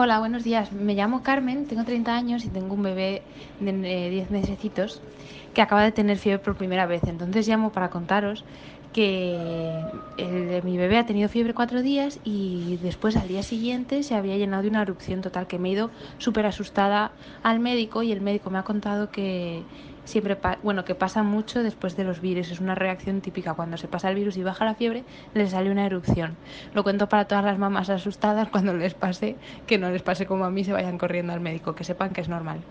Hola, buenos días. Me llamo Carmen, tengo 30 años y tengo un bebé de 10 mesecitos que acaba de tener fiebre por primera vez. Entonces llamo para contaros que el, mi bebé ha tenido fiebre cuatro días y después al día siguiente se había llenado de una erupción total que me he ido súper asustada al médico y el médico me ha contado que siempre bueno que pasa mucho después de los virus. Es una reacción típica. Cuando se pasa el virus y baja la fiebre le sale una erupción. Lo cuento para todas las mamás asustadas cuando les pase que no les pase como a mí se vayan corriendo al médico que sepan que es normal